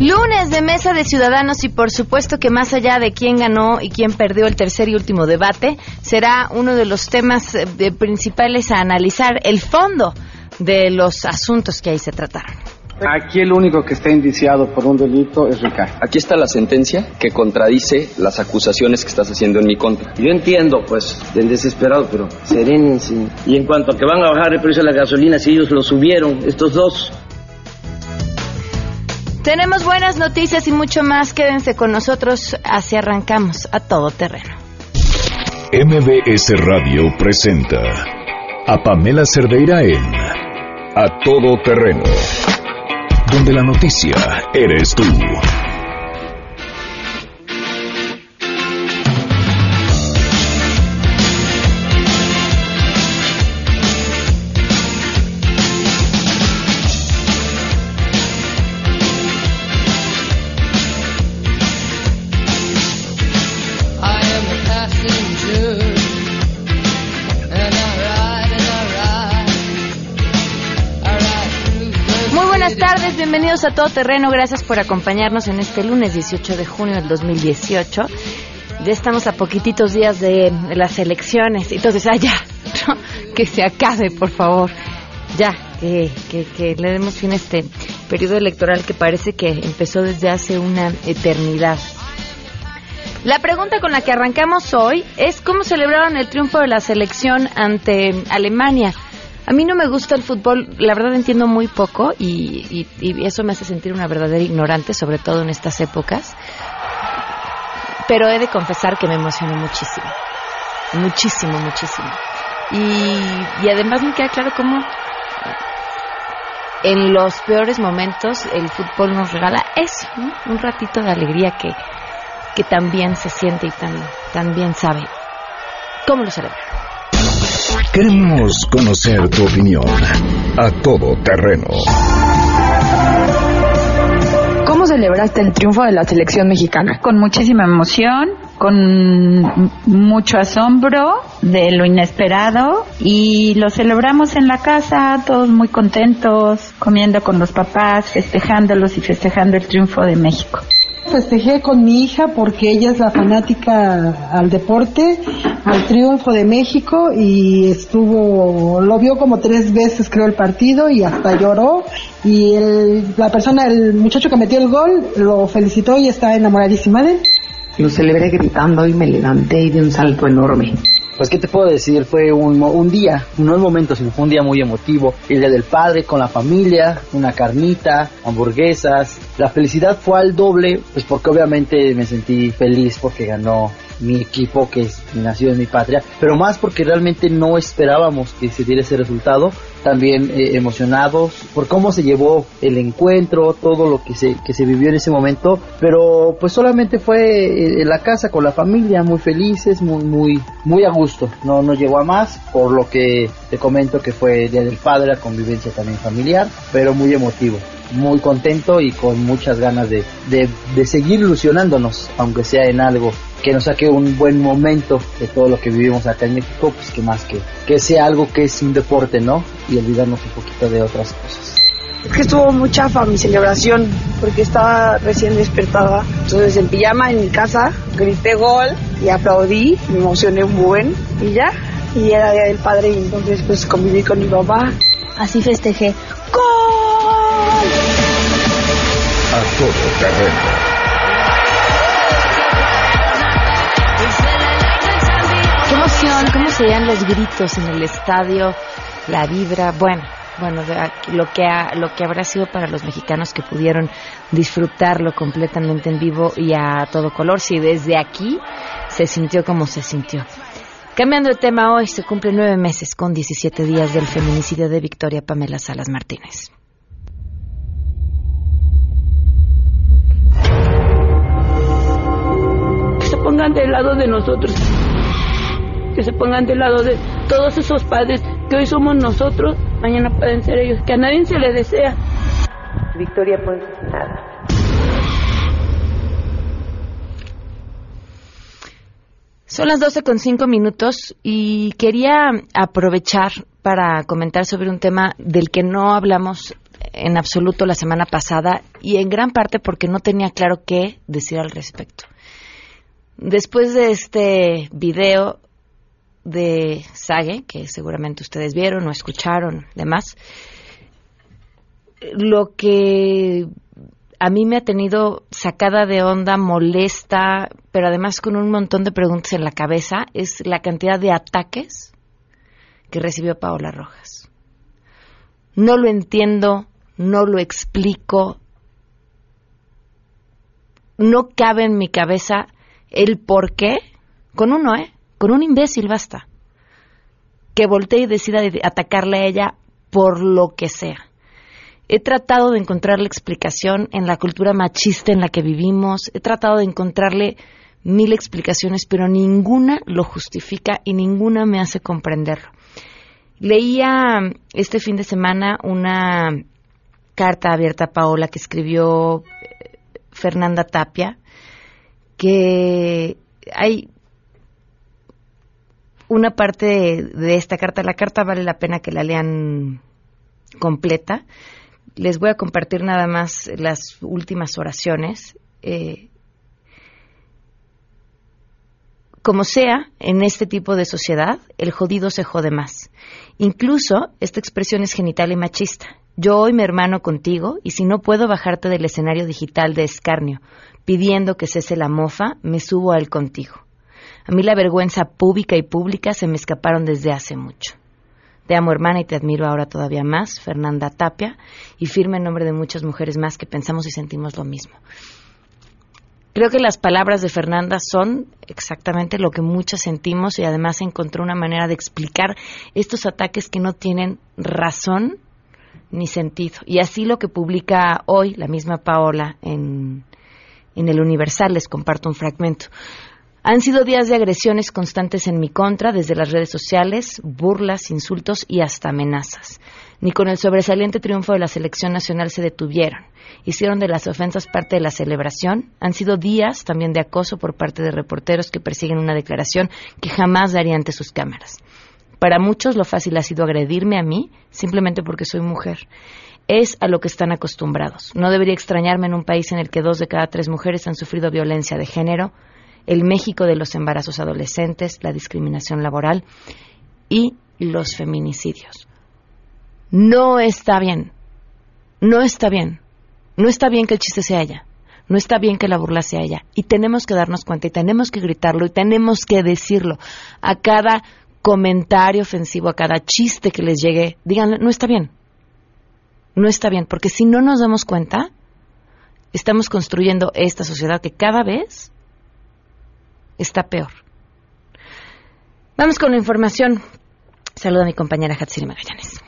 Lunes de Mesa de Ciudadanos y por supuesto que más allá de quién ganó y quién perdió el tercer y último debate, será uno de los temas eh, principales a analizar el fondo de los asuntos que ahí se trataron. Aquí el único que está indiciado por un delito es Ricardo. Aquí está la sentencia que contradice las acusaciones que estás haciendo en mi contra. Yo entiendo, pues, del desesperado, pero serénense. Y en cuanto a que van a bajar el precio de la gasolina, si ellos lo subieron, estos dos, tenemos buenas noticias y mucho más. Quédense con nosotros. Así arrancamos a todo terreno. MBS Radio presenta a Pamela Cerdeira en A Todo Terreno, donde la noticia eres tú. Bienvenidos a Todo Terreno. Gracias por acompañarnos en este lunes 18 de junio del 2018. Ya estamos a poquititos días de las elecciones. Entonces, ah, ya, que se acabe, por favor. Ya, que, que, le demos fin a este periodo electoral que parece que empezó desde hace una eternidad. La pregunta con la que arrancamos hoy es cómo celebraron el triunfo de la selección ante Alemania. A mí no me gusta el fútbol, la verdad entiendo muy poco y, eso me hace sentir una verdadera ignorante, sobre todo en estas épocas. Pero he de confesar que me emocionó muchísimo, muchísimo, muchísimo. Y, además me queda claro cómo en los peores momentos el fútbol nos regala eso, un ratito de alegría que, que también se siente y tan, también sabe. ¿Cómo lo Queremos conocer tu opinión a todo terreno. ¿Cómo celebraste el triunfo de la selección mexicana? Con muchísima emoción, con mucho asombro de lo inesperado y lo celebramos en la casa, todos muy contentos, comiendo con los papás, festejándolos y festejando el triunfo de México festejé con mi hija porque ella es la fanática al deporte, al triunfo de México y estuvo, lo vio como tres veces creo el partido y hasta lloró y el, la persona, el muchacho que metió el gol lo felicitó y está enamoradísima de él. Lo celebré gritando y me levanté y de un salto enorme. Pues, ¿qué te puedo decir? Fue un, un día, no un momento, sino fue un día muy emotivo. El día del padre con la familia, una carnita, hamburguesas. La felicidad fue al doble, pues porque obviamente me sentí feliz porque ganó mi equipo que es nacido en mi patria, pero más porque realmente no esperábamos que se diera ese resultado, también eh, emocionados por cómo se llevó el encuentro, todo lo que se, que se vivió en ese momento, pero pues solamente fue eh, en la casa con la familia, muy felices, muy, muy, muy a gusto, no nos llegó a más, por lo que te comento que fue Día del Padre, la convivencia también familiar, pero muy emotivo muy contento y con muchas ganas de, de, de, seguir ilusionándonos, aunque sea en algo que nos saque un buen momento de todo lo que vivimos acá en México, pues que más que, que sea algo que es un deporte, ¿no? Y olvidarnos un poquito de otras cosas. Es que estuvo muy chafa mi celebración, porque estaba recién despertada. Entonces en pijama en mi casa, grité gol y aplaudí, me emocioné un buen y ya. Y era Día del Padre y entonces pues conviví con mi papá. Así festejé. ¡Gol! A todo terreno Qué emoción, cómo serían los gritos en el estadio, la vibra, bueno, bueno, lo que lo que habrá sido para los mexicanos que pudieron disfrutarlo completamente en vivo y a todo color, si desde aquí se sintió como se sintió. Cambiando de tema hoy, se cumplen nueve meses con 17 días del feminicidio de Victoria Pamela Salas Martínez. Que se pongan del lado de nosotros que se pongan del lado de todos esos padres que hoy somos nosotros, mañana pueden ser ellos, que a nadie se le desea. Victoria pues nada. Son las 12 con cinco minutos y quería aprovechar para comentar sobre un tema del que no hablamos en absoluto la semana pasada y en gran parte porque no tenía claro qué decir al respecto. Después de este video de Sage, que seguramente ustedes vieron o escucharon, demás, lo que a mí me ha tenido sacada de onda, molesta, pero además con un montón de preguntas en la cabeza, es la cantidad de ataques que recibió Paola Rojas. No lo entiendo, no lo explico, no cabe en mi cabeza el por qué, con uno, ¿eh? Con un imbécil basta. Que voltee y decida atacarle a ella por lo que sea. He tratado de encontrar la explicación en la cultura machista en la que vivimos, he tratado de encontrarle mil explicaciones, pero ninguna lo justifica y ninguna me hace comprenderlo. Leía este fin de semana una carta abierta a Paola que escribió eh, Fernanda Tapia, que hay una parte de, esta carta, la carta vale la pena que la lean completa. Les voy a compartir nada más las últimas oraciones. Eh, como sea, en este tipo de sociedad, el jodido se jode más. Incluso esta expresión es genital y machista. Yo hoy me hermano contigo y si no puedo bajarte del escenario digital de escarnio pidiendo que cese la mofa, me subo a él contigo. A mí la vergüenza pública y pública se me escaparon desde hace mucho. Te amo hermana y te admiro ahora todavía más, Fernanda Tapia, y firme en nombre de muchas mujeres más que pensamos y sentimos lo mismo. Creo que las palabras de Fernanda son exactamente lo que muchas sentimos y además encontró una manera de explicar estos ataques que no tienen razón ni sentido. Y así lo que publica hoy la misma Paola en, en el Universal, les comparto un fragmento. Han sido días de agresiones constantes en mi contra, desde las redes sociales, burlas, insultos y hasta amenazas. Ni con el sobresaliente triunfo de la selección nacional se detuvieron. Hicieron de las ofensas parte de la celebración. Han sido días también de acoso por parte de reporteros que persiguen una declaración que jamás daría ante sus cámaras. Para muchos lo fácil ha sido agredirme a mí simplemente porque soy mujer. Es a lo que están acostumbrados. No debería extrañarme en un país en el que dos de cada tres mujeres han sufrido violencia de género, el México de los embarazos adolescentes, la discriminación laboral y los feminicidios. No está bien. No está bien. No está bien que el chiste sea ella. No está bien que la burla sea ella. Y tenemos que darnos cuenta y tenemos que gritarlo y tenemos que decirlo a cada comentario ofensivo, a cada chiste que les llegue, díganle, no está bien. No está bien, porque si no nos damos cuenta, estamos construyendo esta sociedad que cada vez está peor. Vamos con la información. Saluda a mi compañera Hatsiri Magallanes.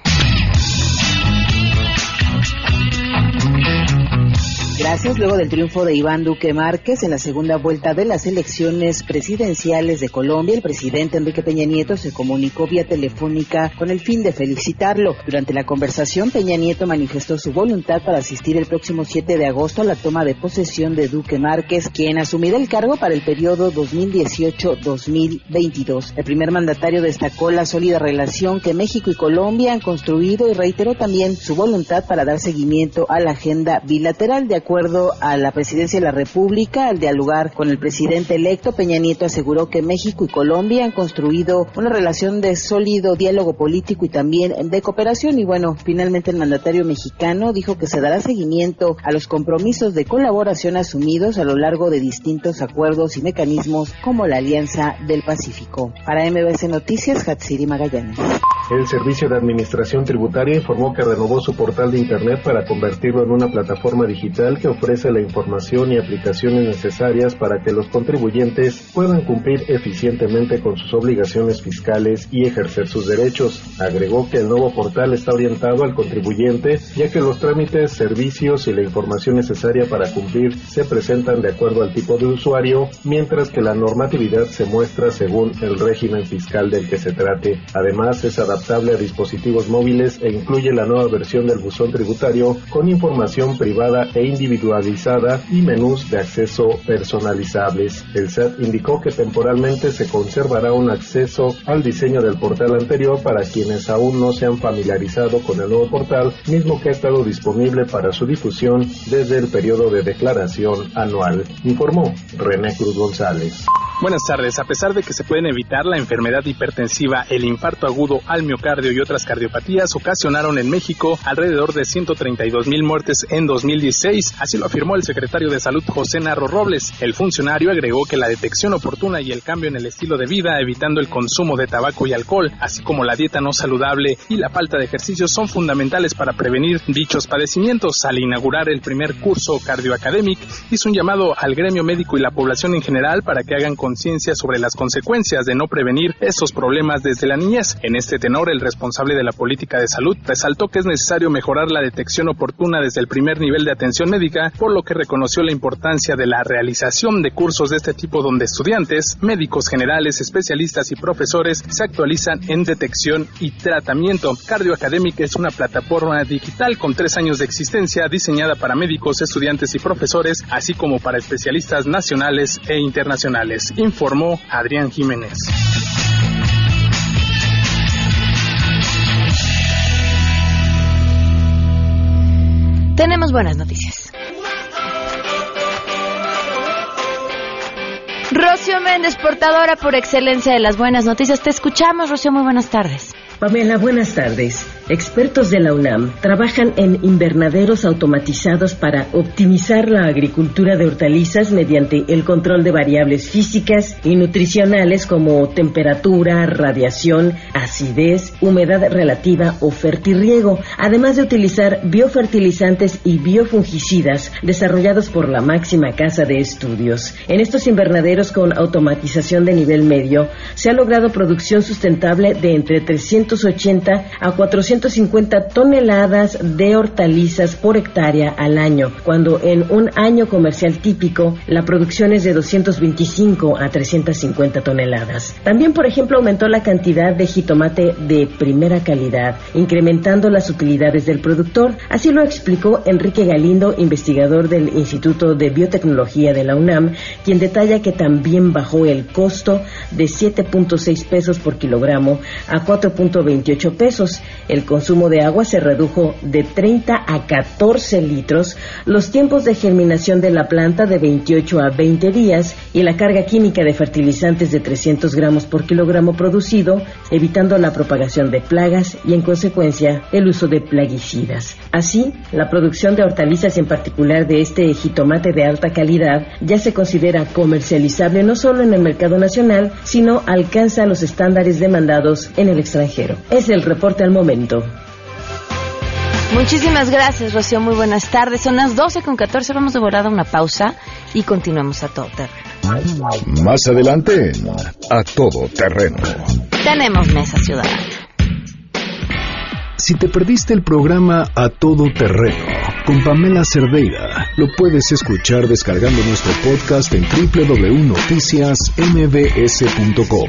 Gracias. Luego del triunfo de Iván Duque Márquez en la segunda vuelta de las elecciones presidenciales de Colombia, el presidente Enrique Peña Nieto se comunicó vía telefónica con el fin de felicitarlo. Durante la conversación, Peña Nieto manifestó su voluntad para asistir el próximo 7 de agosto a la toma de posesión de Duque Márquez, quien asumirá el cargo para el periodo 2018-2022. El primer mandatario destacó la sólida relación que México y Colombia han construido y reiteró también su voluntad para dar seguimiento a la agenda bilateral de acuerdo a la presidencia de la República, al dialogar con el presidente electo, Peña Nieto aseguró que México y Colombia han construido una relación de sólido diálogo político y también de cooperación. Y bueno, finalmente el mandatario mexicano dijo que se dará seguimiento a los compromisos de colaboración asumidos a lo largo de distintos acuerdos y mecanismos como la Alianza del Pacífico. Para MBS Noticias, Hatsiri Magallanes. El Servicio de Administración Tributaria informó que renovó su portal de Internet para convertirlo en una plataforma digital que ofrece la información y aplicaciones necesarias para que los contribuyentes puedan cumplir eficientemente con sus obligaciones fiscales y ejercer sus derechos. Agregó que el nuevo portal está orientado al contribuyente ya que los trámites, servicios y la información necesaria para cumplir se presentan de acuerdo al tipo de usuario, mientras que la normatividad se muestra según el régimen fiscal del que se trate. Además, es adaptable a dispositivos móviles e incluye la nueva versión del buzón tributario con información privada e individual individualizada y menús de acceso personalizables. El SAT indicó que temporalmente se conservará un acceso al diseño del portal anterior para quienes aún no se han familiarizado con el nuevo portal, mismo que ha estado disponible para su difusión desde el periodo de declaración anual, informó René Cruz González. Buenas tardes. A pesar de que se pueden evitar la enfermedad hipertensiva, el infarto agudo al miocardio y otras cardiopatías ocasionaron en México alrededor de 132 mil muertes en 2016. Así lo afirmó el secretario de Salud José Narro Robles. El funcionario agregó que la detección oportuna y el cambio en el estilo de vida, evitando el consumo de tabaco y alcohol, así como la dieta no saludable y la falta de ejercicio son fundamentales para prevenir dichos padecimientos. Al inaugurar el primer curso Academic, hizo un llamado al gremio médico y la población en general para que hagan conciencia sobre las consecuencias de no prevenir estos problemas desde la niñez. En este tenor, el responsable de la política de salud resaltó que es necesario mejorar la detección oportuna desde el primer nivel de atención médica, por lo que reconoció la importancia de la realización de cursos de este tipo donde estudiantes, médicos generales, especialistas y profesores se actualizan en detección y tratamiento. Cardio Academic es una plataforma digital con tres años de existencia diseñada para médicos, estudiantes y profesores, así como para especialistas nacionales e internacionales, informó Adrián Jiménez. Tenemos buenas noticias. Rocío Méndez, portadora por excelencia de las buenas noticias. Te escuchamos, Rocío. Muy buenas tardes. Pamela, buenas tardes. Expertos de la UNAM trabajan en invernaderos automatizados para optimizar la agricultura de hortalizas mediante el control de variables físicas y nutricionales como temperatura, radiación, acidez, humedad relativa o fertirriego, además de utilizar biofertilizantes y biofungicidas desarrollados por la máxima casa de estudios. En estos invernaderos con automatización de nivel medio se ha logrado producción sustentable de entre 380 a 400 150 toneladas de hortalizas por hectárea al año, cuando en un año comercial típico la producción es de 225 a 350 toneladas. También, por ejemplo, aumentó la cantidad de jitomate de primera calidad, incrementando las utilidades del productor. Así lo explicó Enrique Galindo, investigador del Instituto de Biotecnología de la UNAM, quien detalla que también bajó el costo de 7.6 pesos por kilogramo a 4.28 pesos. El consumo de agua se redujo de 30 a 14 litros, los tiempos de germinación de la planta de 28 a 20 días y la carga química de fertilizantes de 300 gramos por kilogramo producido, evitando la propagación de plagas y, en consecuencia, el uso de plaguicidas. Así, la producción de hortalizas, en particular de este jitomate de alta calidad, ya se considera comercializable no solo en el mercado nacional, sino alcanza los estándares demandados en el extranjero. Es el reporte al momento. Muchísimas gracias, Rocío. Muy buenas tardes. Son las 12 con 14. Vamos de volada una pausa y continuamos a todo terreno. Más adelante, a todo terreno. Tenemos mesa ciudadana. Si te perdiste el programa A Todo Terreno con Pamela Cerdeira, lo puedes escuchar descargando nuestro podcast en www.noticiasmbs.com.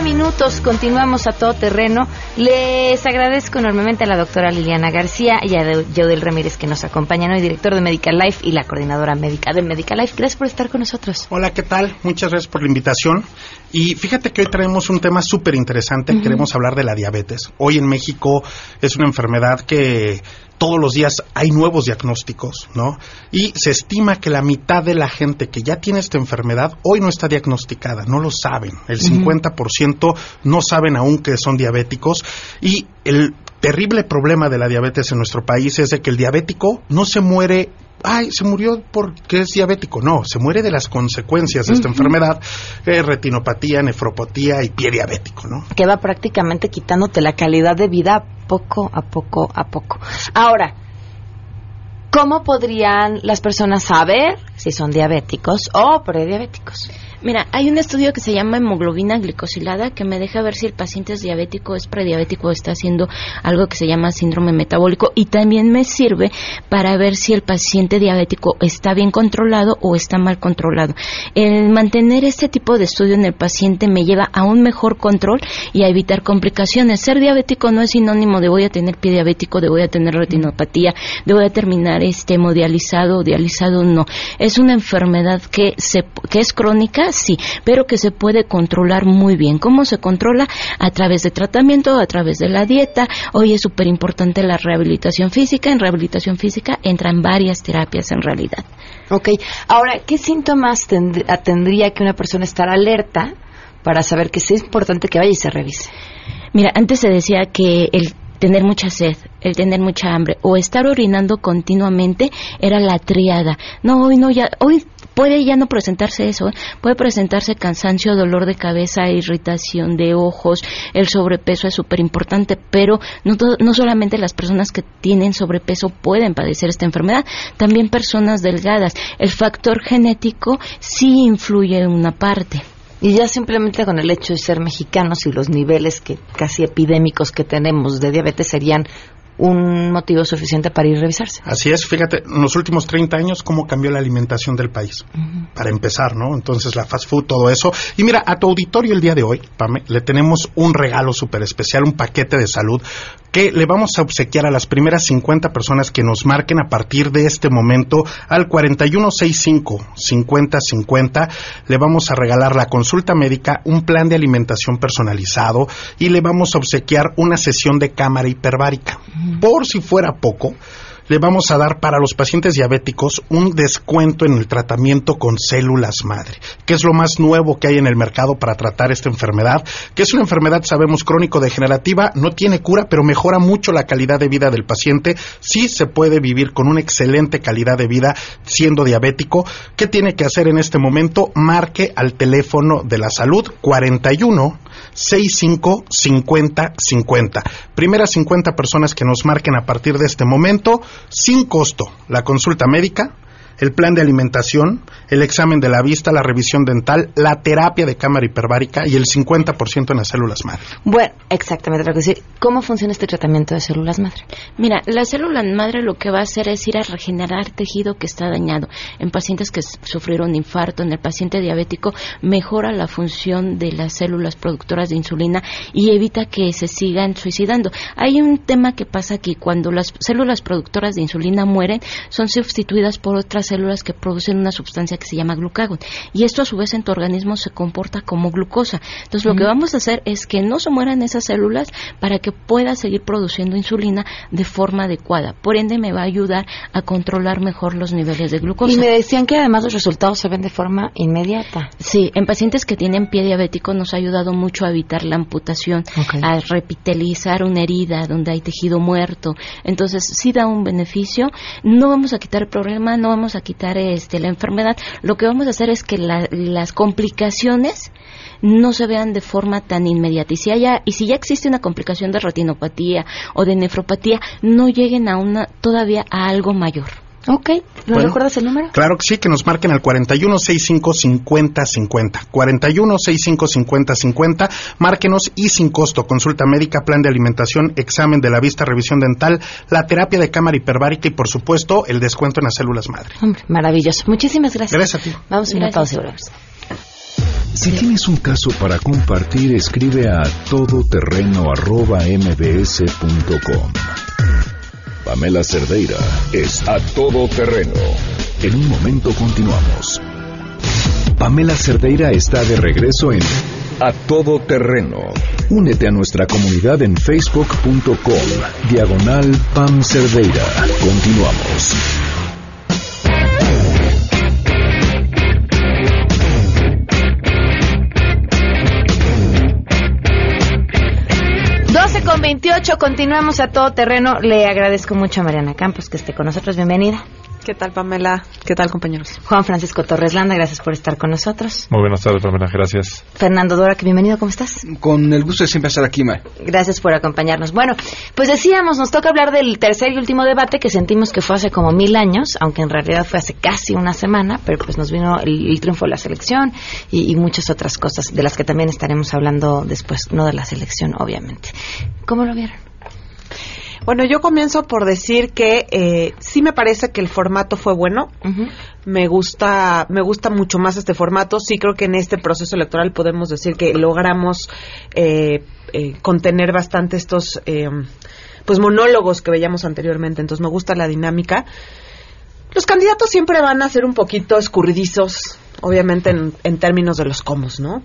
19 minutos, continuamos a todo terreno. Les agradezco enormemente a la doctora Liliana García y a Yaudel Ramírez que nos acompañan hoy, director de Medical Life y la coordinadora médica de Medical Life. Gracias por estar con nosotros. Hola, ¿qué tal? Muchas gracias por la invitación. Y fíjate que hoy traemos un tema súper interesante. Queremos hablar de la diabetes. Hoy en México es una enfermedad que todos los días hay nuevos diagnósticos, ¿no? Y se estima que la mitad de la gente que ya tiene esta enfermedad hoy no está diagnosticada, no lo saben. El 50% no saben aún que son diabéticos y el terrible problema de la diabetes en nuestro país es de que el diabético no se muere ay, se murió porque es diabético. No, se muere de las consecuencias de esta enfermedad, eh, retinopatía, nefropatía y pie diabético, ¿no? Que va prácticamente quitándote la calidad de vida poco a poco a poco. Ahora, ¿cómo podrían las personas saber si son diabéticos o prediabéticos. Mira, hay un estudio que se llama hemoglobina glicosilada que me deja ver si el paciente es diabético, es prediabético o está haciendo algo que se llama síndrome metabólico y también me sirve para ver si el paciente diabético está bien controlado o está mal controlado. El mantener este tipo de estudio en el paciente me lleva a un mejor control y a evitar complicaciones. Ser diabético no es sinónimo de voy a tener pie diabético, de voy a tener retinopatía, de voy a terminar este hemodializado o dializado, no. Una enfermedad que, se, que es crónica sí, pero que se puede controlar muy bien. ¿Cómo se controla? A través de tratamiento, a través de la dieta. Hoy es súper importante la rehabilitación física. En rehabilitación física entran varias terapias en realidad. Ok, ahora, ¿qué síntomas tendría que una persona estar alerta para saber que sí es importante que vaya y se revise? Mira, antes se decía que el tener mucha sed, el tener mucha hambre o estar orinando continuamente era la triada. No, hoy no ya, hoy puede ya no presentarse eso, ¿eh? puede presentarse cansancio, dolor de cabeza, irritación de ojos, el sobrepeso es súper importante, pero no, no solamente las personas que tienen sobrepeso pueden padecer esta enfermedad, también personas delgadas. El factor genético sí influye en una parte. Y ya simplemente con el hecho de ser mexicanos y los niveles que casi epidémicos que tenemos de diabetes serían un motivo suficiente para ir a revisarse. Así es, fíjate, en los últimos 30 años, cómo cambió la alimentación del país. Para empezar, ¿no? Entonces, la fast food, todo eso. Y mira, a tu auditorio el día de hoy, Pame, le tenemos un regalo súper especial, un paquete de salud que le vamos a obsequiar a las primeras 50 personas que nos marquen a partir de este momento al 4165-5050. Le vamos a regalar la consulta médica, un plan de alimentación personalizado y le vamos a obsequiar una sesión de cámara hiperbárica. Por si fuera poco, le vamos a dar para los pacientes diabéticos un descuento en el tratamiento con células madre, que es lo más nuevo que hay en el mercado para tratar esta enfermedad, que es una enfermedad, sabemos, crónico-degenerativa, no tiene cura, pero mejora mucho la calidad de vida del paciente. Sí se puede vivir con una excelente calidad de vida siendo diabético. ¿Qué tiene que hacer en este momento? Marque al teléfono de la salud 41 65 50 50. Primeras 50 personas que nos marquen a partir de este momento, sin costo, la consulta médica el plan de alimentación, el examen de la vista, la revisión dental, la terapia de cámara hiperbárica y el 50% en las células madre. Bueno, exactamente lo que decir. ¿Cómo funciona este tratamiento de células madre? Mira, la célula madre lo que va a hacer es ir a regenerar tejido que está dañado. En pacientes que sufrieron infarto, en el paciente diabético, mejora la función de las células productoras de insulina y evita que se sigan suicidando. Hay un tema que pasa aquí, cuando las células productoras de insulina mueren, son sustituidas por otras células que producen una sustancia que se llama glucagón. Y esto a su vez en tu organismo se comporta como glucosa. Entonces lo que vamos a hacer es que no se mueran esas células para que pueda seguir produciendo insulina de forma adecuada. Por ende me va a ayudar a controlar mejor los niveles de glucosa. Y me decían que además los resultados se ven de forma inmediata. Sí, en pacientes que tienen pie diabético nos ha ayudado mucho a evitar la amputación, a repitelizar una herida donde hay tejido muerto. Entonces sí da un beneficio. No vamos a quitar el problema, no vamos a quitar este, la enfermedad, lo que vamos a hacer es que las complicaciones no se vean de forma tan inmediata. Y si, haya, y si ya existe una complicación de retinopatía o de nefropatía, no lleguen a una, todavía a algo mayor. Ok, ¿nos recuerdas el número? Claro que sí, que nos marquen al 41655050. 41655050, márquenos y sin costo. Consulta médica, plan de alimentación, examen de la vista, revisión dental, la terapia de cámara hiperbárica y, por supuesto, el descuento en las células madre. Hombre, maravilloso. Muchísimas gracias. Gracias a ti. Vamos a una pausa Si tienes un caso para compartir, escribe a todoterreno.mbs.com. Pamela Cerdeira es a todo terreno. En un momento continuamos. Pamela Cerdeira está de regreso en A Todo Terreno. Únete a nuestra comunidad en facebook.com. Diagonal Pam Cerdeira. Continuamos. Con 28, continuamos a todo terreno. Le agradezco mucho a Mariana Campos que esté con nosotros. Bienvenida. ¿Qué tal, Pamela? ¿Qué tal, compañeros? Juan Francisco Torres Landa, gracias por estar con nosotros. Muy buenas tardes, Pamela, gracias. Fernando Dora, que bienvenido, ¿cómo estás? Con el gusto de siempre estar aquí, May. Gracias por acompañarnos. Bueno, pues decíamos, nos toca hablar del tercer y último debate que sentimos que fue hace como mil años, aunque en realidad fue hace casi una semana, pero pues nos vino el, el triunfo de la selección y, y muchas otras cosas de las que también estaremos hablando después, no de la selección, obviamente. ¿Cómo lo vieron? Bueno, yo comienzo por decir que eh, sí me parece que el formato fue bueno. Me gusta, me gusta mucho más este formato. Sí creo que en este proceso electoral podemos decir que logramos eh, eh, contener bastante estos, eh, pues monólogos que veíamos anteriormente. Entonces me gusta la dinámica. Los candidatos siempre van a ser un poquito escurridizos, obviamente en, en, términos de los cómo, ¿no?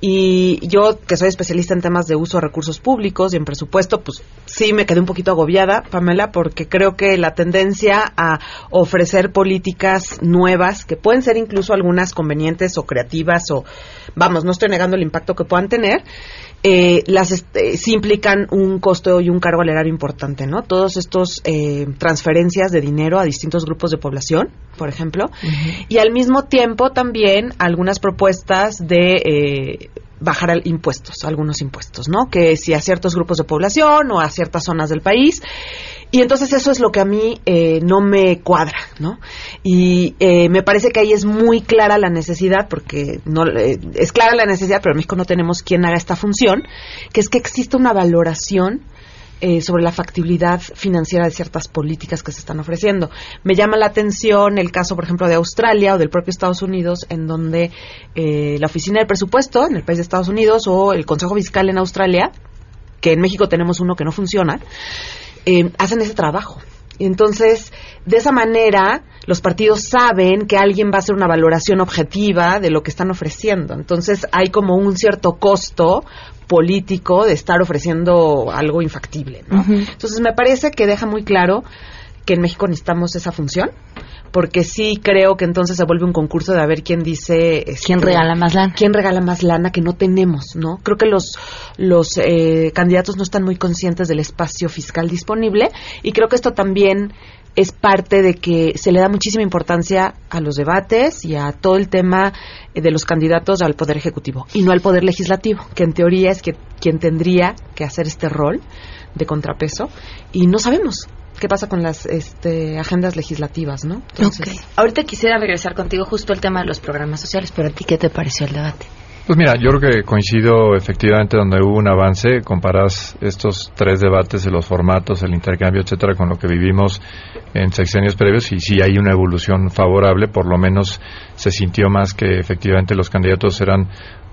Y yo, que soy especialista en temas de uso de recursos públicos y en presupuesto, pues sí me quedé un poquito agobiada, Pamela, porque creo que la tendencia a ofrecer políticas nuevas, que pueden ser incluso algunas convenientes o creativas, o vamos, no estoy negando el impacto que puedan tener, eh, las este, sí implican un costo y un cargo al erario importante, ¿no? Todos estos eh, transferencias de dinero a distintos grupos de población, por ejemplo, uh -huh. y al mismo tiempo también algunas propuestas de eh, bajar impuestos, algunos impuestos, ¿no? Que si a ciertos grupos de población o a ciertas zonas del país. Y entonces eso es lo que a mí eh, no me cuadra, ¿no? Y eh, me parece que ahí es muy clara la necesidad, porque no eh, es clara la necesidad, pero en México no tenemos quien haga esta función, que es que existe una valoración eh, sobre la factibilidad financiera de ciertas políticas que se están ofreciendo. Me llama la atención el caso, por ejemplo, de Australia o del propio Estados Unidos, en donde eh, la Oficina del Presupuesto en el país de Estados Unidos o el Consejo Fiscal en Australia, que en México tenemos uno que no funciona, eh, hacen ese trabajo. Y entonces, de esa manera, los partidos saben que alguien va a hacer una valoración objetiva de lo que están ofreciendo. Entonces, hay como un cierto costo político de estar ofreciendo algo infactible. ¿no? Uh -huh. Entonces, me parece que deja muy claro que en México necesitamos esa función porque sí creo que entonces se vuelve un concurso de a ver quién dice este, quién regala más lana quién regala más lana que no tenemos no creo que los los eh, candidatos no están muy conscientes del espacio fiscal disponible y creo que esto también es parte de que se le da muchísima importancia a los debates y a todo el tema de los candidatos al poder ejecutivo y no al poder legislativo que en teoría es que quien tendría que hacer este rol de contrapeso y no sabemos qué pasa con las este, agendas legislativas, ¿no? Entonces, okay. Ahorita quisiera regresar contigo justo al tema de los programas sociales, pero a ti, ¿qué te pareció el debate? Pues mira, yo creo que coincido efectivamente donde hubo un avance, comparas estos tres debates de los formatos, el intercambio, etcétera, con lo que vivimos en sexenios previos y sí hay una evolución favorable, por lo menos se sintió más que efectivamente los candidatos eran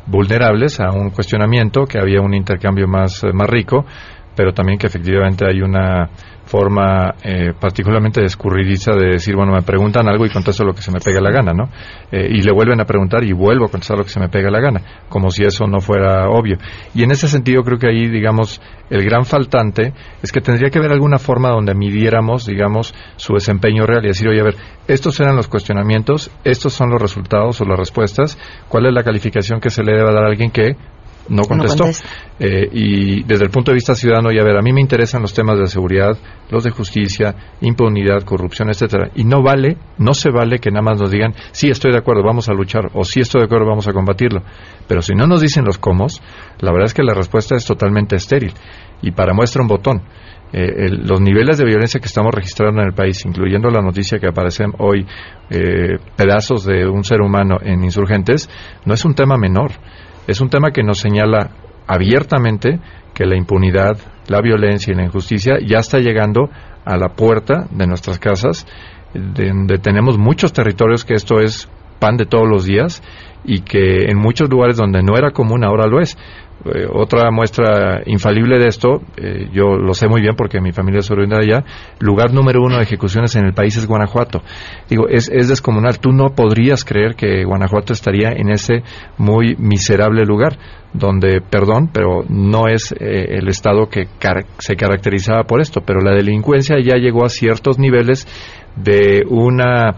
vulnerables a un cuestionamiento, que había un intercambio más, más rico, pero también que efectivamente hay una forma eh, particularmente escurridiza de decir, bueno, me preguntan algo y contesto lo que se me pega la gana, ¿no? Eh, y le vuelven a preguntar y vuelvo a contestar lo que se me pega la gana, como si eso no fuera obvio. Y en ese sentido creo que ahí, digamos, el gran faltante es que tendría que haber alguna forma donde midiéramos, digamos, su desempeño real y decir, oye, a ver, estos eran los cuestionamientos, estos son los resultados o las respuestas, ¿cuál es la calificación que se le debe dar a alguien que no contestó. No eh, y desde el punto de vista ciudadano, y a ver, a mí me interesan los temas de seguridad, los de justicia, impunidad, corrupción, etcétera. Y no vale, no se vale que nada más nos digan, sí estoy de acuerdo, vamos a luchar, o sí estoy de acuerdo, vamos a combatirlo. Pero si no nos dicen los cómo, la verdad es que la respuesta es totalmente estéril. Y para muestra un botón. Eh, el, los niveles de violencia que estamos registrando en el país, incluyendo la noticia que aparecen hoy, eh, pedazos de un ser humano en insurgentes, no es un tema menor. Es un tema que nos señala abiertamente que la impunidad, la violencia y la injusticia ya está llegando a la puerta de nuestras casas, donde tenemos muchos territorios que esto es pan de todos los días y que en muchos lugares donde no era común ahora lo es. Eh, otra muestra infalible de esto, eh, yo lo sé muy bien porque mi familia es oriunda de allá, lugar número uno de ejecuciones en el país es Guanajuato. Digo, es, es descomunal. Tú no podrías creer que Guanajuato estaría en ese muy miserable lugar, donde, perdón, pero no es eh, el estado que car se caracterizaba por esto, pero la delincuencia ya llegó a ciertos niveles de una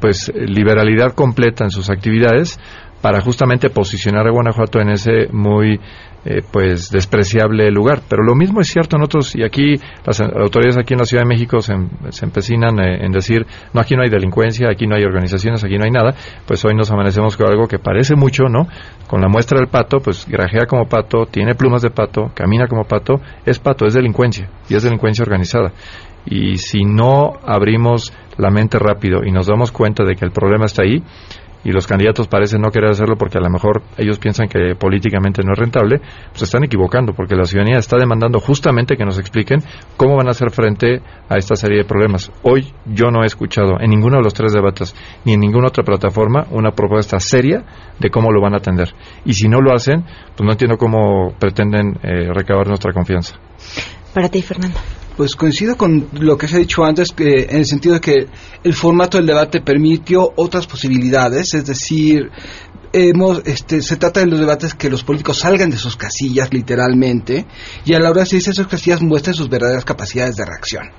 pues liberalidad completa en sus actividades para justamente posicionar a Guanajuato en ese muy eh, pues despreciable lugar. Pero lo mismo es cierto en otros, y aquí las autoridades aquí en la Ciudad de México se, empecinan eh, en decir, no, aquí no hay delincuencia, aquí no hay organizaciones, aquí no hay nada, pues hoy nos amanecemos con algo que parece mucho, ¿no? Con la muestra del pato, pues grajea como pato, tiene plumas de pato, camina como pato, es pato, es delincuencia, y es delincuencia organizada. Y si no abrimos la mente rápido y nos damos cuenta de que el problema está ahí, y los candidatos parecen no querer hacerlo porque a lo mejor ellos piensan que políticamente no es rentable, pues están equivocando porque la ciudadanía está demandando justamente que nos expliquen cómo van a hacer frente a esta serie de problemas. Hoy yo no he escuchado en ninguno de los tres debates ni en ninguna otra plataforma una propuesta seria de cómo lo van a atender. Y si no lo hacen, pues no entiendo cómo pretenden eh, recabar nuestra confianza. Para ti, Fernando. Pues coincido con lo que se ha dicho antes, que en el sentido de que el formato del debate permitió otras posibilidades, es decir, hemos, este, se trata de los debates que los políticos salgan de sus casillas literalmente y a la hora de decirse sus casillas muestren sus verdaderas capacidades de reacción.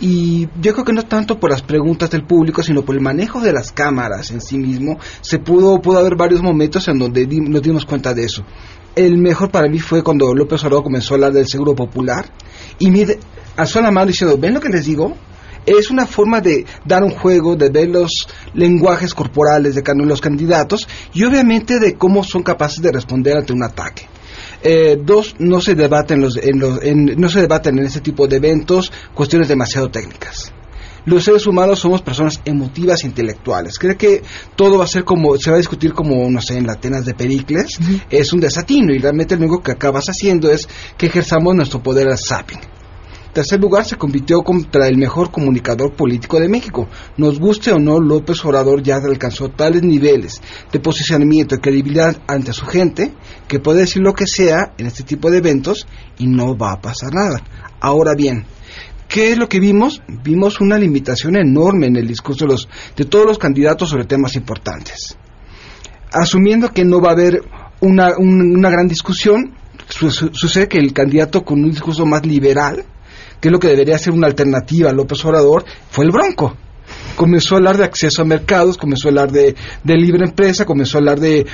Y yo creo que no tanto por las preguntas del público, sino por el manejo de las cámaras en sí mismo, se pudo, pudo haber varios momentos en donde nos dimos cuenta de eso. El mejor para mí fue cuando López Obrador comenzó a hablar del seguro popular y mire, alzó la mano diciendo, ¿ven lo que les digo? Es una forma de dar un juego, de ver los lenguajes corporales de los candidatos y obviamente de cómo son capaces de responder ante un ataque. Eh, dos, no se debaten los, en los, no se debaten en este tipo de eventos cuestiones demasiado técnicas. Los seres humanos somos personas emotivas e intelectuales. Creo que todo va a ser como, se va a discutir como, no sé, en la Atenas de Pericles, es un desatino y realmente lo único que acabas haciendo es que ejerzamos nuestro poder al zapping tercer lugar, se convirtió contra el mejor comunicador político de México. Nos guste o no, López Obrador ya alcanzó tales niveles de posicionamiento y credibilidad ante su gente que puede decir lo que sea en este tipo de eventos y no va a pasar nada. Ahora bien, ¿Qué es lo que vimos? Vimos una limitación enorme en el discurso de, los, de todos los candidatos sobre temas importantes. Asumiendo que no va a haber una, gran discusión, sucede que el candidato con un discurso más liberal que es lo que debería ser una alternativa a López Obrador, fue el Bronco. Comenzó a hablar de acceso a mercados, comenzó a hablar de, libre empresa, comenzó a hablar de,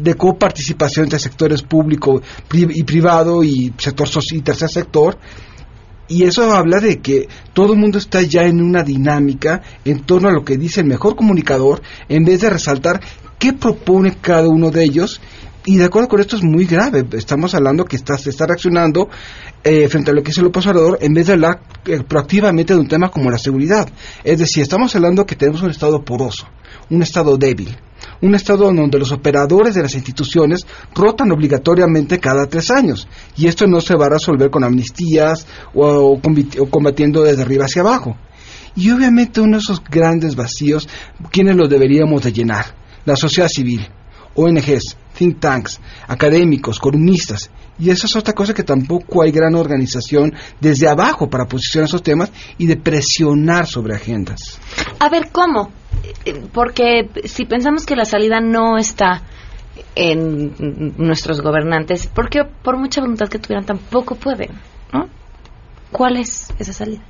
de coparticipación entre sectores público y privado y sector y tercer sector. Y eso habla de que todo el mundo está ya en una dinámica en torno a lo que dice el mejor comunicador, en vez de resaltar qué propone cada uno de ellos y de acuerdo con esto es muy grave. Estamos hablando que está, se está reaccionando eh, frente a lo que dice el Obrador en vez de hablar eh, proactivamente de un tema como la seguridad. Es decir, estamos hablando que tenemos un Estado poroso, un Estado débil, un Estado donde los operadores de las instituciones rotan obligatoriamente cada tres años. Y esto no se va a resolver con amnistías o, o combatiendo desde arriba hacia abajo. Y obviamente uno de esos grandes vacíos, ¿quiénes los deberíamos de llenar? La sociedad civil, ONGs, think tanks, académicos, columnistas. Y esa es otra cosa que tampoco hay gran organización desde abajo para posicionar esos temas y de presionar sobre agendas. A ver, ¿cómo? Eh, porque si pensamos que la salida no está en nuestros gobernantes, porque por mucha voluntad que tuvieran tampoco pueden, ¿no? ¿Cuál es esa salida?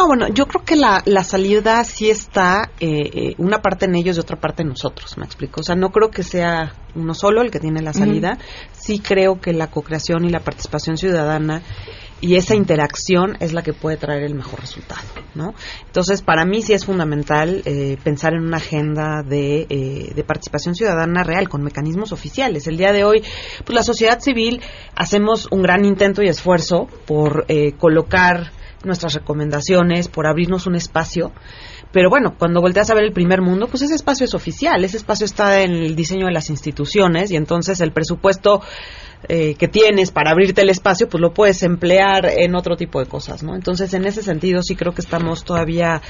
No, bueno, yo creo que la, la salida sí está eh, eh, una parte en ellos y otra parte en nosotros, me explico. O sea, no creo que sea uno solo el que tiene la salida. Sí creo que la co-creación y la participación ciudadana y esa interacción es la que puede traer el mejor resultado, ¿no? Entonces, para mí sí es fundamental eh, pensar en una agenda de, de, participación ciudadana real, con mecanismos oficiales. El día de hoy, pues la sociedad civil hacemos un gran intento y esfuerzo por colocar nuestras recomendaciones, por abrirnos un espacio. Pero bueno, cuando volteas a ver el primer mundo, pues ese espacio es oficial, ese espacio está en el diseño de las instituciones y entonces el presupuesto eh, que tienes para abrirte el espacio, pues lo puedes emplear en otro tipo de cosas, ¿no? Entonces, en ese sentido, sí creo que estamos todavía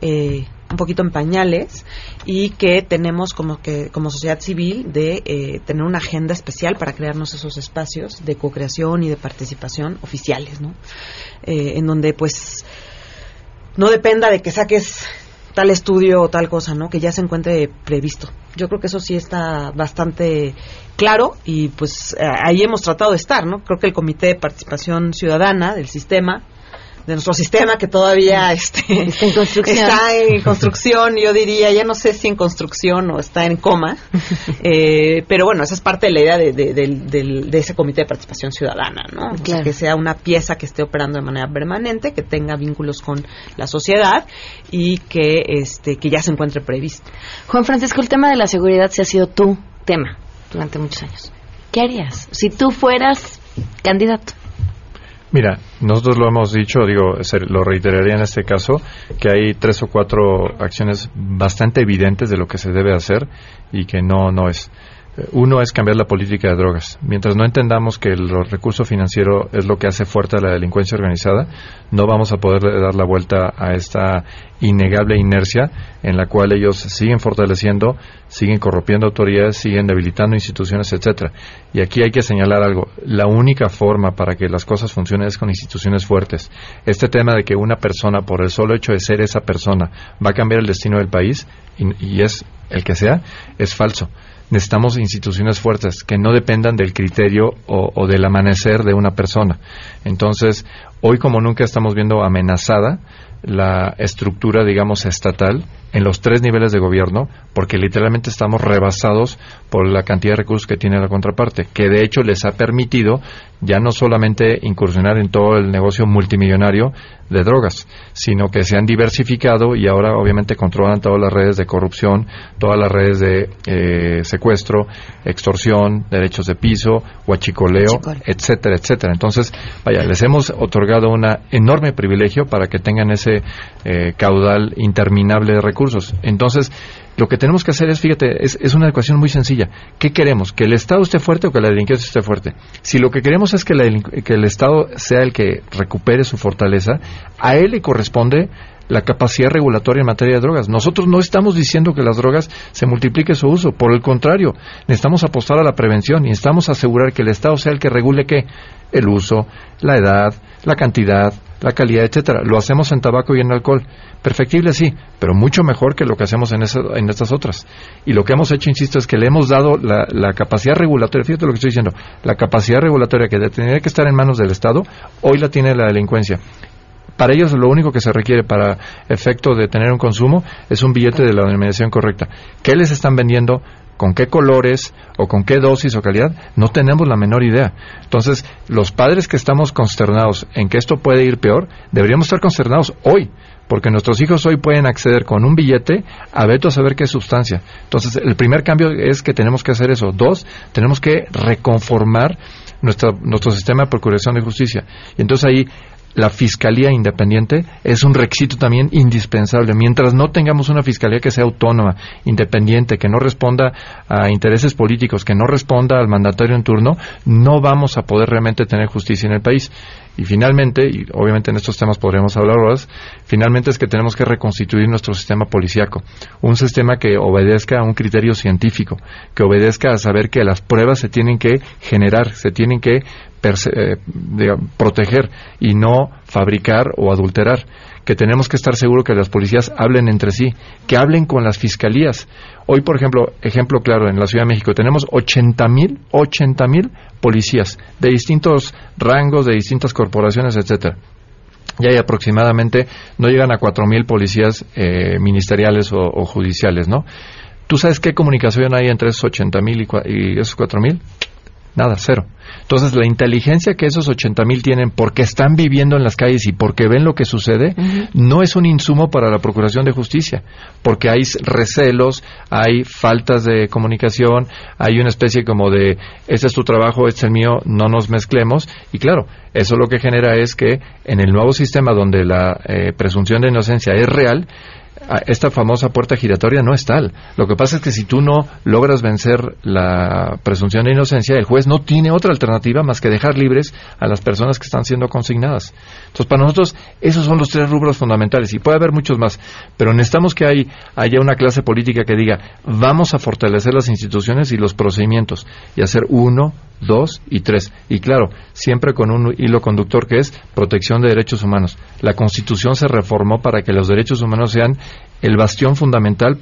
eh, un poquito en pañales y que tenemos como que como sociedad civil de eh, tener una agenda especial para crearnos esos espacios de co-creación y de participación oficiales, ¿no? Eh, en donde pues no dependa de que saques tal estudio o tal cosa, ¿no? Que ya se encuentre previsto. Yo creo que eso sí está bastante claro y pues ahí hemos tratado de estar, ¿no? Creo que el Comité de Participación Ciudadana del sistema de nuestro sistema que todavía este, está en construcción. Está en construcción, yo diría, ya no sé si en construcción o está en coma, eh, pero bueno, esa es parte de la idea de, de, de, de ese comité de participación ciudadana, ¿no? O sea, que sea una pieza que esté operando de manera permanente, que tenga vínculos con la sociedad y que, este, que ya se encuentre previsto. Juan Francisco, el tema de la seguridad se ha sido tu tema durante muchos años. ¿Qué harías si tú fueras candidato? Mira, nosotros lo hemos dicho, digo, lo reiteraría en este caso, que hay tres o cuatro acciones bastante evidentes de lo que se debe hacer y que no, no es. Uno es cambiar la política de drogas. Mientras no entendamos que el recurso financiero es lo que hace fuerte a la delincuencia organizada, no vamos a poder dar la vuelta a esta innegable inercia en la cual ellos siguen fortaleciendo, siguen corrompiendo autoridades, siguen debilitando instituciones, etcétera. Y aquí hay que señalar algo. La única forma para que las cosas funcionen es con instituciones fuertes. Este tema de que una persona, por el solo hecho de ser esa persona, va a cambiar el destino del país, y, y es el que sea, es falso necesitamos instituciones fuertes que no dependan del criterio o, del amanecer de una persona. Entonces, hoy como nunca estamos viendo amenazada la estructura, digamos, estatal en los tres niveles de gobierno, porque literalmente estamos rebasados por la cantidad de recursos que tiene la contraparte, que de hecho les ha permitido ya no solamente incursionar en todo el negocio multimillonario de drogas, sino que se han diversificado y ahora obviamente controlan todas las redes de corrupción, todas las redes de eh, secuestro, extorsión, derechos de piso, huachicoleo, etcétera, etcétera. Entonces, vaya, les hemos otorgado un enorme privilegio para que tengan ese eh, caudal interminable de recursos. Entonces, lo que tenemos que hacer es, fíjate, es, una ecuación muy sencilla. ¿Qué queremos? ¿Que el Estado esté fuerte o que la delincuencia esté fuerte? Si lo que queremos es que, que el Estado sea el que recupere su fortaleza, a él le corresponde la capacidad regulatoria en materia de drogas. Nosotros no estamos diciendo que las drogas se multiplique su uso, por el contrario, necesitamos apostar a la prevención y necesitamos asegurar que el Estado sea el que regule qué? El uso, la edad, la cantidad, la calidad, etcétera. Lo hacemos en tabaco y en alcohol. Perfectible, sí, pero mucho mejor que lo que hacemos en, en estas otras. Y lo que hemos hecho, insisto, es que le hemos dado la, la, capacidad regulatoria, fíjate lo que estoy diciendo, la capacidad regulatoria que tendría que estar en manos del Estado, hoy la tiene la delincuencia. Para ellos lo único que se requiere para efecto de tener un consumo es un billete de la denominación correcta. ¿Qué les están vendiendo? Con qué colores o con qué dosis o calidad, no tenemos la menor idea. Entonces, los padres que estamos consternados en que esto puede ir peor, deberíamos estar consternados hoy, porque nuestros hijos hoy pueden acceder con un billete a veto a saber qué sustancia. Entonces, el primer cambio es que tenemos que hacer eso. Dos, tenemos que reconformar nuestro sistema de procuración de justicia. Y entonces ahí la fiscalía independiente es un requisito también indispensable. Mientras no tengamos una fiscalía que sea autónoma, independiente, que no responda a intereses políticos, que no responda al mandatario en turno, no vamos a poder realmente tener justicia en el país. Y finalmente, y obviamente en estos temas podremos hablar ahora, finalmente es que tenemos que reconstituir nuestro sistema policíaco. Un sistema que obedezca a un criterio científico, que obedezca a saber que las pruebas se tienen que generar, se tienen que eh, proteger y no fabricar o adulterar, que tenemos que estar seguros que las policías hablen entre sí, que hablen con las fiscalías. Hoy, por ejemplo, ejemplo claro, en la Ciudad de México tenemos 80 mil, 80 mil policías de distintos rangos, de distintas corporaciones, etcétera ya hay aproximadamente, no llegan a cuatro mil policías eh, ministeriales o, judiciales, ¿no? ¿Tú sabes qué comunicación hay entre esos 80 mil y, y, esos cuatro mil? Nada, cero. Entonces, la inteligencia que esos 80 mil tienen porque están viviendo en las calles y porque ven lo que sucede, no es un insumo para la Procuración de Justicia, porque hay recelos, hay faltas de comunicación, hay una especie como de, este es tu trabajo, este es el mío, no nos mezclemos, y claro, eso lo que genera es que en el nuevo sistema donde la eh, presunción de inocencia es real, esta famosa puerta giratoria no es tal. Lo que pasa es que si tú no logras vencer la presunción de inocencia, el juez no tiene otra alternativa más que dejar libres a las personas que están siendo consignadas. Entonces, para nosotros, esos son los tres rubros fundamentales y puede haber muchos más, pero necesitamos que haya una clase política que diga, vamos a fortalecer las instituciones y los procedimientos y hacer uno, dos y tres. Y claro, siempre con un hilo conductor que es protección de derechos humanos. La Constitución se reformó para que los derechos humanos sean el bastión fundamental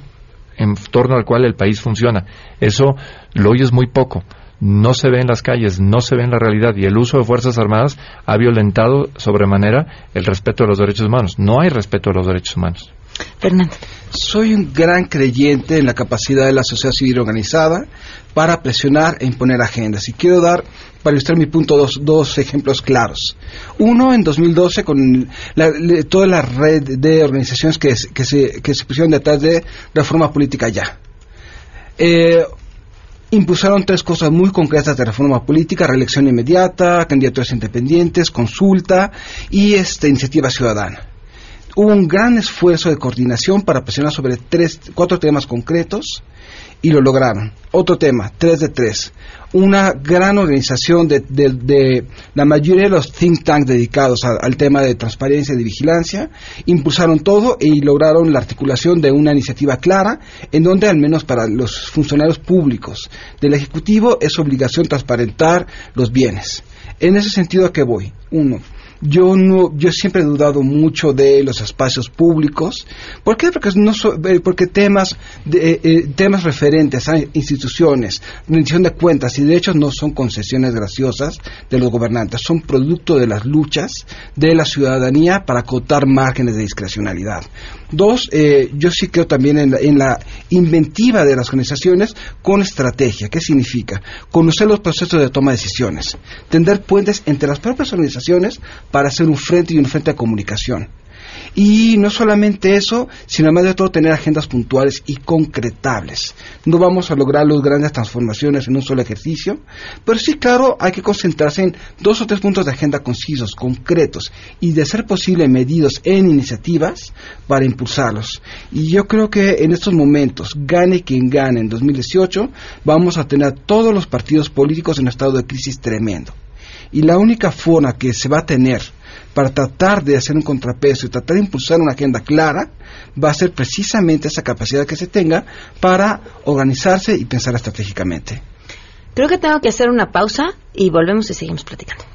en torno al cual el país funciona. Eso lo oyes muy poco. no se ve en las calles, no se ve en la realidad y el uso de Fuerzas Armadas ha violentado sobremanera el respeto a los derechos humanos. No hay respeto a los derechos humanos. Fernando. Soy un gran creyente en la capacidad de la sociedad civil organizada para presionar e imponer agendas. Y quiero dar, para ilustrar mi punto, dos, dos ejemplos claros. Uno, en 2012, con la, toda la red de organizaciones que, se, que se pusieron detrás de reforma política ya. Eh, impulsaron tres cosas muy concretas de reforma política, reelección inmediata, candidaturas independientes, consulta y esta iniciativa ciudadana. Hubo un gran esfuerzo de coordinación para presionar sobre tres, cuatro temas concretos y lo lograron. Otro tema, tres de tres. Una gran organización de, de, la mayoría de los think tanks dedicados al tema de transparencia y de vigilancia, impulsaron todo y lograron la articulación de una iniciativa clara en donde al menos para los funcionarios públicos del Ejecutivo es obligación transparentar los bienes. En ese sentido, ¿a qué voy? Uno, yo no yo siempre he dudado mucho de los espacios públicos ¿por qué? porque no eh, porque temas de, eh, temas referentes a instituciones rendición de cuentas y derechos no son concesiones graciosas de los gobernantes son producto de las luchas de la ciudadanía para acotar márgenes de discrecionalidad Dos, eh, yo sí creo también en la, en la, inventiva de las organizaciones con estrategia. ¿Qué significa? Conocer los procesos de toma de decisiones, tender puentes entre las propias organizaciones para hacer un frente y un frente de comunicación. Y no solamente eso, sino además de todo tener agendas puntuales y concretables. No vamos a lograr las grandes transformaciones en un solo ejercicio, pero sí, claro, hay que concentrarse en dos o tres puntos de agenda concisos, concretos y, de ser posible, medidos en iniciativas para impulsarlos. Y yo creo que en estos momentos, gane quien gane en 2018, vamos a tener todos los partidos políticos en un estado de crisis tremendo. Y la única forma que se va a tener para tratar de hacer un contrapeso y tratar de impulsar una agenda clara, va a ser precisamente esa capacidad que se tenga para organizarse y pensar estratégicamente. Creo que tengo que hacer una pausa y volvemos y seguimos platicando.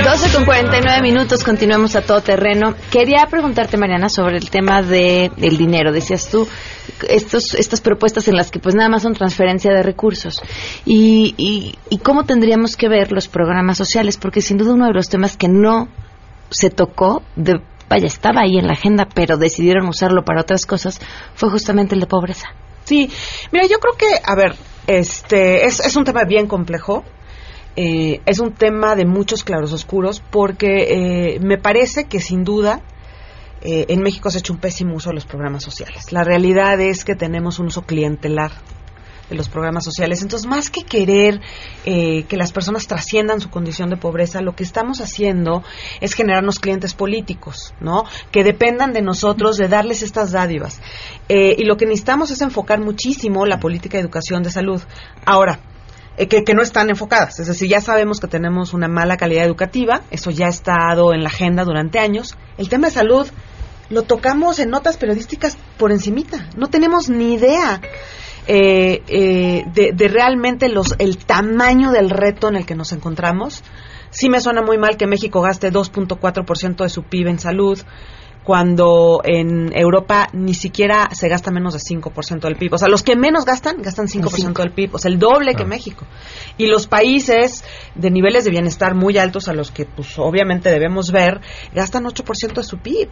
12 con 49 minutos, continuamos a todo terreno. Quería preguntarte, Mariana, sobre el tema del el dinero. Decías tú, estos, estas propuestas en las que pues nada más son transferencia de recursos. Y, y, y cómo tendríamos que ver los programas sociales, porque sin duda uno de los temas que no se tocó, de, vaya, estaba ahí en la agenda, pero decidieron usarlo para otras cosas, fue justamente el de pobreza. Sí, mira, yo creo que, a ver, este es, es un tema bien complejo. Eh, es un tema de muchos claros oscuros porque eh, me parece que sin duda eh, en México se ha hecho un pésimo uso de los programas sociales. La realidad es que tenemos un uso clientelar de los programas sociales. Entonces, más que querer que las personas trasciendan su condición de pobreza, lo que estamos haciendo es generarnos clientes políticos, ¿no? Que dependan de nosotros, de darles estas dádivas. y lo que necesitamos es enfocar muchísimo la política de educación de salud. Ahora, eh, que, no están enfocadas. Es decir, ya sabemos que tenemos una mala calidad educativa, eso ya ha estado en la agenda durante años. El tema de salud lo tocamos en notas periodísticas por encimita. No tenemos ni idea eh, eh, de, de, realmente los, el tamaño del reto en el que nos encontramos. Sí me suena muy mal que México gaste 2.4% de su PIB en salud cuando en Europa ni siquiera se gasta menos de 5% del PIB. O sea, los que menos gastan, gastan 5% del PIB, o sea, el doble que México. Y los países de niveles de bienestar muy altos a los que, pues, obviamente debemos ver, gastan 8% de su PIB.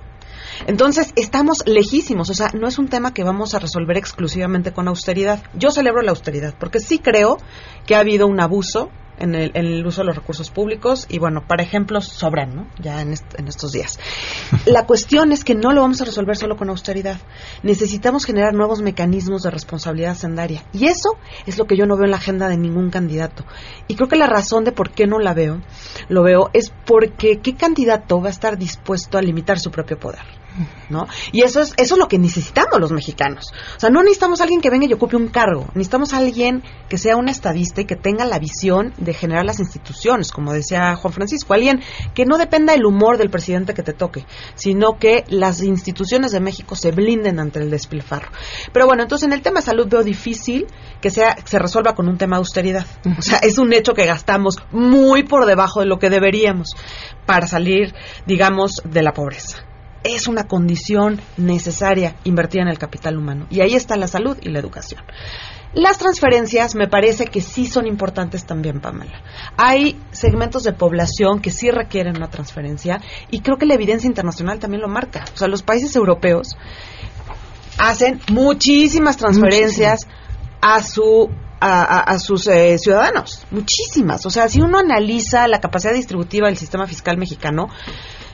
Entonces, estamos lejísimos, o sea, no es un tema que vamos a resolver exclusivamente con austeridad. Yo celebro la austeridad, porque sí creo que ha habido un abuso en el, uso de los recursos públicos y bueno, para ejemplos sobran, ¿no? Ya en, estos días. La cuestión es que no lo vamos a resolver solo con austeridad. Necesitamos generar nuevos mecanismos de responsabilidad sendaria y eso es lo que yo no veo en la agenda de ningún candidato. Y creo que la razón de por qué no la veo, lo veo, es porque ¿qué candidato va a estar dispuesto a limitar su propio poder? ¿No? Y eso es, eso es lo que necesitamos los mexicanos. O sea, no necesitamos a alguien que venga y ocupe un cargo, necesitamos a alguien que sea un estadista y que tenga la visión de generar las instituciones, como decía Juan Francisco, alguien que no dependa del humor del presidente que te toque, sino que las instituciones de México se blinden ante el despilfarro. Pero bueno, entonces en el tema de salud veo difícil que sea, se resuelva con un tema de austeridad. O sea, es un hecho que gastamos muy por debajo de lo que deberíamos para salir, digamos, de la pobreza es una condición necesaria invertir en el capital humano. Y ahí está la salud y la educación. Las transferencias me parece que sí son importantes también, Pamela. Hay segmentos de población que sí requieren una transferencia y creo que la evidencia internacional también lo marca. O sea, los países europeos hacen muchísimas transferencias a su a, sus eh, ciudadanos, muchísimas. O sea, si uno analiza la capacidad distributiva del sistema fiscal mexicano,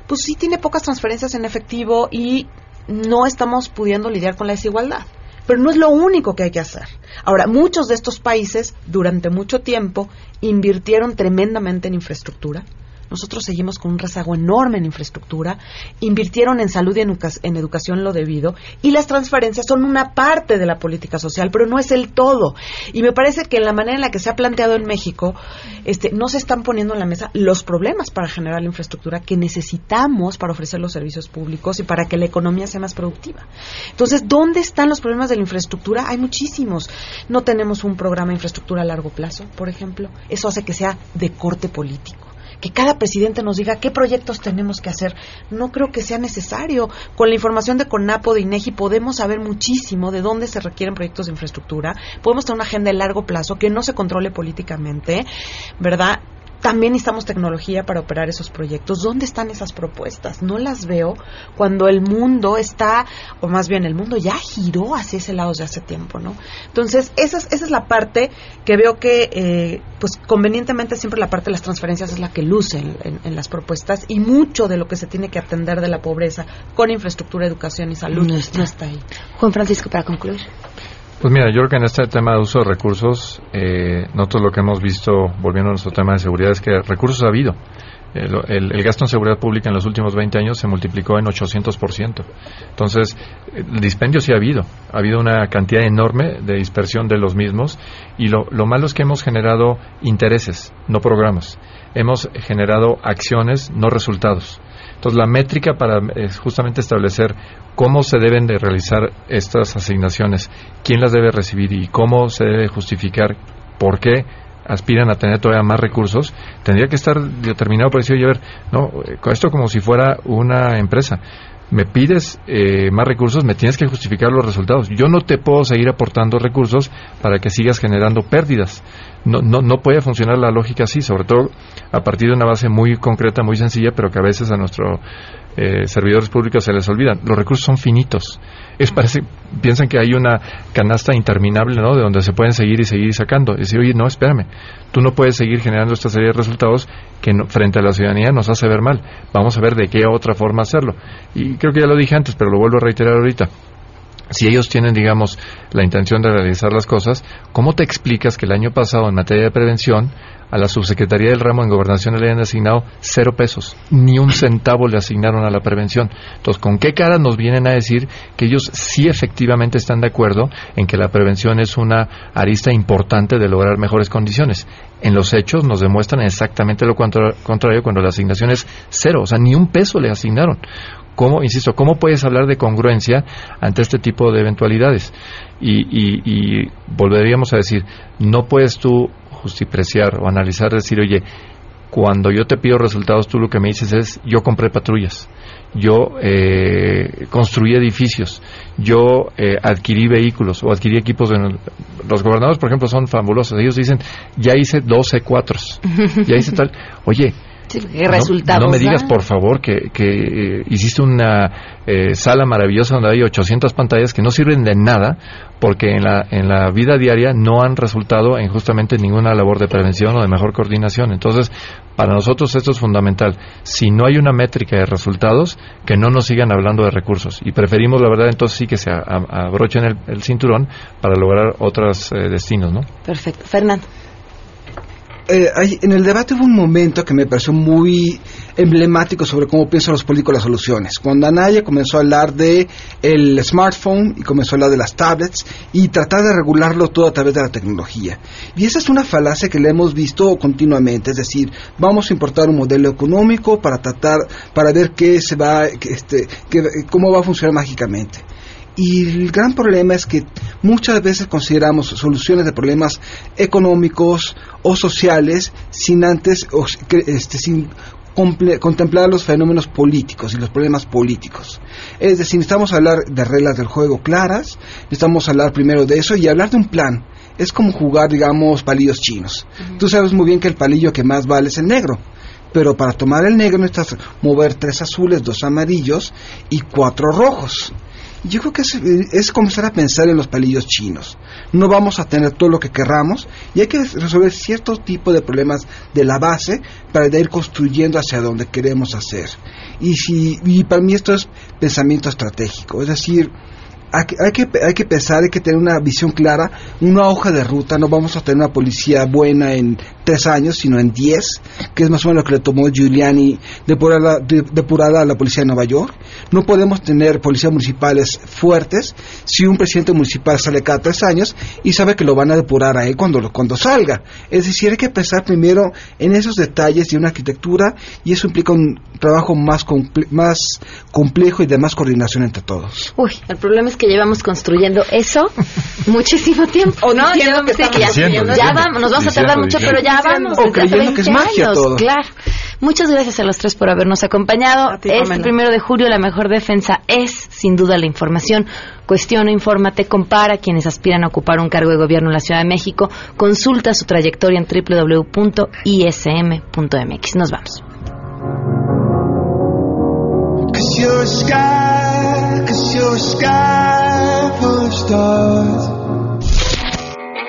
pues sí tiene pocas transferencias en efectivo y no estamos pudiendo lidiar con la desigualdad. Pero no es lo único que hay que hacer. Ahora, muchos de estos países durante mucho tiempo invirtieron tremendamente en infraestructura, nosotros seguimos con un rezago enorme en infraestructura, invirtieron en salud y en, educación lo debido, y las transferencias son una parte de la política social, pero no es el todo. Y me parece que en la manera en la que se ha planteado en México, este, no se están poniendo en la mesa los problemas para generar la infraestructura que necesitamos para ofrecer los servicios públicos y para que la economía sea más productiva. Entonces, ¿dónde están los problemas de la infraestructura? Hay muchísimos. No tenemos un programa de infraestructura a largo plazo, por ejemplo. Eso hace que sea de corte político que cada presidente nos diga qué proyectos tenemos que hacer. No creo que sea necesario. Con la información de CONAPO, de INEGI, podemos saber muchísimo de dónde se requieren proyectos de infraestructura. Podemos tener una agenda de largo plazo que no se controle políticamente, ¿verdad? También necesitamos tecnología para operar esos proyectos. ¿Dónde están esas propuestas? No las veo cuando el mundo está, o más bien el mundo ya giró hacia ese lado desde hace tiempo, ¿no? Entonces, esa es, esa es la parte que veo que, eh, pues convenientemente siempre la parte de las transferencias es la que luce en, las propuestas y mucho de lo que se tiene que atender de la pobreza con infraestructura, educación y salud no está ahí. Juan Francisco, para concluir. Pues mira, yo creo que en este tema de uso de recursos, eh, nosotros lo que hemos visto, volviendo a nuestro tema de seguridad, es que recursos ha habido. El, gasto en seguridad pública en los últimos 20 años se multiplicó en 800%. Entonces, el dispendio sí ha habido. Ha habido una cantidad enorme de dispersión de los mismos y lo, lo malo es que hemos generado intereses, no programas. Hemos generado acciones, no resultados. Entonces, la métrica para justamente establecer cómo se deben de realizar estas asignaciones, quién las debe recibir y cómo se debe justificar por qué aspiran a tener todavía más recursos, tendría que estar determinado por decir, oye, a ver, no, esto como si fuera una empresa. Me pides eh, más recursos, me tienes que justificar los resultados. Yo no te puedo seguir aportando recursos para que sigas generando pérdidas. No, no, no puede funcionar la lógica así, sobre todo a partir de una base muy concreta, muy sencilla, pero que a veces a nuestros eh, servidores públicos se les olvida. Los recursos son finitos. Es parece, piensan que hay una canasta interminable, ¿no? De donde se pueden seguir y seguir sacando. Y decir, oye, no, espérame, tú no puedes seguir generando esta serie de resultados que frente a la ciudadanía nos hace ver mal. Vamos a ver de qué otra forma hacerlo. Y creo que ya lo dije antes, pero lo vuelvo a reiterar ahorita si ellos tienen, digamos, la intención de realizar las cosas, ¿cómo te explicas que el año pasado en materia de prevención a la subsecretaría del ramo en gobernación le hayan asignado cero pesos, ni un centavo le asignaron a la prevención? Entonces, ¿con qué cara nos vienen a decir que ellos sí efectivamente están de acuerdo en que la prevención es una arista importante de lograr mejores condiciones? En los hechos nos demuestran exactamente lo contrario cuando la asignación es cero, o sea, ni un peso le asignaron. ¿Cómo, insisto, cómo puedes hablar de congruencia ante este tipo de eventualidades? Y, volveríamos a decir, no puedes tú justipreciar o analizar, decir, oye, cuando yo te pido resultados, tú lo que me dices es, yo compré patrullas, yo eh, construí edificios, yo eh, adquirí vehículos o adquirí equipos. De, los gobernadores, por ejemplo, son fabulosos. Ellos dicen, ya hice 12 cuatros, ya hice tal. Oye, no, me digas, por favor, que, que eh, hiciste una eh, sala maravillosa donde hay 800 pantallas que no sirven de nada porque en la, en la vida diaria no han resultado en justamente ninguna labor de prevención o de mejor coordinación. Entonces, para nosotros esto es fundamental. Si no hay una métrica de resultados, que no nos sigan hablando de recursos. Y preferimos, la verdad, entonces sí que se abrochen el, cinturón para lograr otros eh, destinos, ¿no? Perfecto. Fernando. Eh, hay- en el debate hubo un momento que me pareció muy emblemático sobre cómo piensan los políticos las soluciones. Cuando Anaya comenzó a hablar de el smartphone y comenzó a hablar de las tablets y tratar de regularlo todo a través de la tecnología. Y esa es una falacia que le hemos visto continuamente, es decir, vamos a importar un modelo económico para tratar, para ver qué se va, este, que- cómo va a funcionar mágicamente. Y el gran problema es que muchas veces consideramos soluciones de problemas económicos o sociales sin antes, este, sin contemplar los fenómenos políticos y los problemas políticos. Es decir, necesitamos hablar de reglas del juego claras, necesitamos hablar primero de eso y hablar de un plan. Es como jugar, digamos, palillos chinos. Tú sabes muy bien que el palillo que más vale es el negro. Pero para tomar el negro necesitas mover tres azules, dos amarillos y cuatro rojos. Yo creo que es, es comenzar a pensar en los palillos chinos. No vamos a tener todo lo que querramos y hay que resolver cierto tipo de problemas de la base para ir construyendo hacia donde queremos hacer. Y, si, y para mí esto es pensamiento estratégico, es decir, hay que, hay, que, hay que pensar, hay que tener una visión clara, una hoja de ruta. No vamos a tener una policía buena en tres años, sino en diez, que es más o menos lo que le tomó Giuliani depurada, de- depurada a la policía de Nueva York. No podemos tener policías municipales fuertes si un presidente municipal sale cada tres años y sabe que lo van a depurar a él cuando, lo- cuando salga. Es decir, hay que pensar primero en esos detalles de una arquitectura y eso implica un trabajo más, comple- más complejo y de más coordinación entre todos. Uy, el problema es que llevamos construyendo eso muchísimo tiempo. O no, que que ya, estamos diciendo, ya diciendo. vamos, nos vamos a tardar mucho, diciendo. pero ya Vamos. O creyendo que es 20 magia años, todo. Claro. Muchas gracias a los tres por habernos acompañado. ti, Este primero de julio la mejor defensa es, sin duda, la información. Cuestiona, infórmate, compara quienes aspiran a ocupar un cargo de gobierno en la Ciudad de México. Consulta su trayectoria en www.ism.mx. Nos vamos. Cause you're a sky, cause you're a sky full of stars.